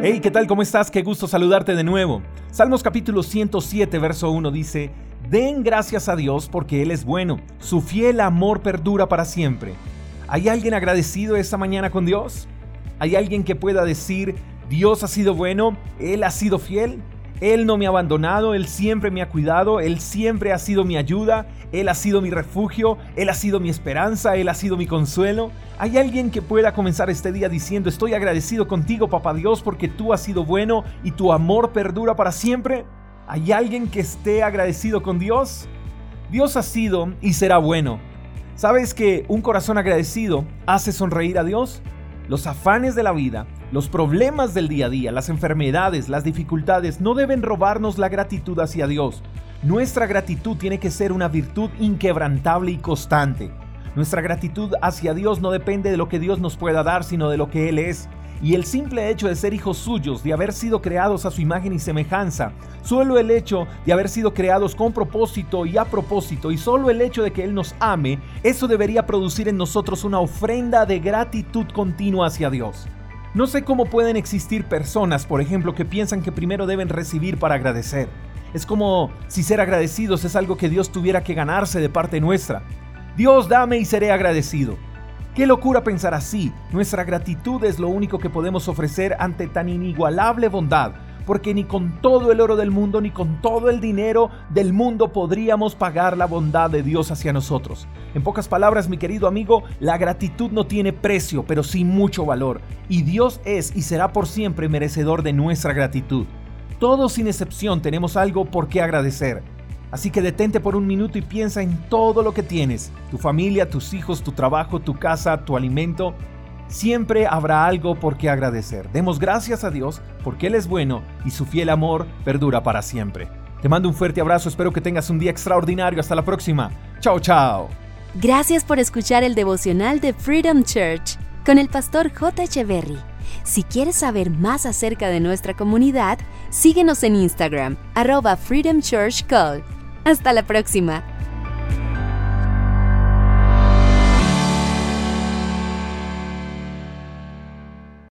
Hey, ¿qué tal? ¿Cómo estás? Qué gusto saludarte de nuevo. Salmos capítulo 107, verso 1 dice, Den gracias a Dios porque Él es bueno, su fiel amor perdura para siempre. ¿Hay alguien agradecido esta mañana con Dios? ¿Hay alguien que pueda decir, Dios ha sido bueno, Él ha sido fiel? Él no me ha abandonado, Él siempre me ha cuidado, Él siempre ha sido mi ayuda, Él ha sido mi refugio, Él ha sido mi esperanza, Él ha sido mi consuelo. ¿Hay alguien que pueda comenzar este día diciendo, estoy agradecido contigo, papá Dios, porque tú has sido bueno y tu amor perdura para siempre? ¿Hay alguien que esté agradecido con Dios? Dios ha sido y será bueno. ¿Sabes que un corazón agradecido hace sonreír a Dios? Los afanes de la vida, los problemas del día a día, las enfermedades, las dificultades no deben robarnos la gratitud hacia Dios. Nuestra gratitud tiene que ser una virtud inquebrantable y constante. Nuestra gratitud hacia Dios no depende de lo que Dios nos pueda dar, sino de lo que Él es. Y el simple hecho de ser hijos suyos, de haber sido creados a su imagen y semejanza, solo el hecho de haber sido creados con propósito y a propósito, y solo el hecho de que Él nos ame, eso debería producir en nosotros una ofrenda de gratitud continua hacia Dios. No sé cómo pueden existir personas, por ejemplo, que piensan que primero deben recibir para agradecer. Es como si ser agradecidos es algo que Dios tuviera que ganarse de parte nuestra. Dios dame y seré agradecido. Qué locura pensar así. Nuestra gratitud es lo único que podemos ofrecer ante tan inigualable bondad, porque ni con todo el oro del mundo ni con todo el dinero del mundo podríamos pagar la bondad de Dios hacia nosotros. En pocas palabras, mi querido amigo, la gratitud no tiene precio, pero sí mucho valor, y Dios es y será por siempre merecedor de nuestra gratitud. Todos sin excepción tenemos algo por qué agradecer. Así que detente por un minuto y piensa en todo lo que tienes, tu familia, tus hijos, tu trabajo, tu casa, tu alimento. Siempre habrá algo por qué agradecer. Demos gracias a Dios porque Él es bueno y su fiel amor perdura para siempre. Te mando un fuerte abrazo, espero que tengas un día extraordinario. Hasta la próxima. Chao, chao. Gracias por escuchar el devocional de Freedom Church con el pastor J. Echeverry. Si quieres saber más acerca de nuestra comunidad, síguenos en Instagram, arroba Freedom Church Call. Hasta la próxima.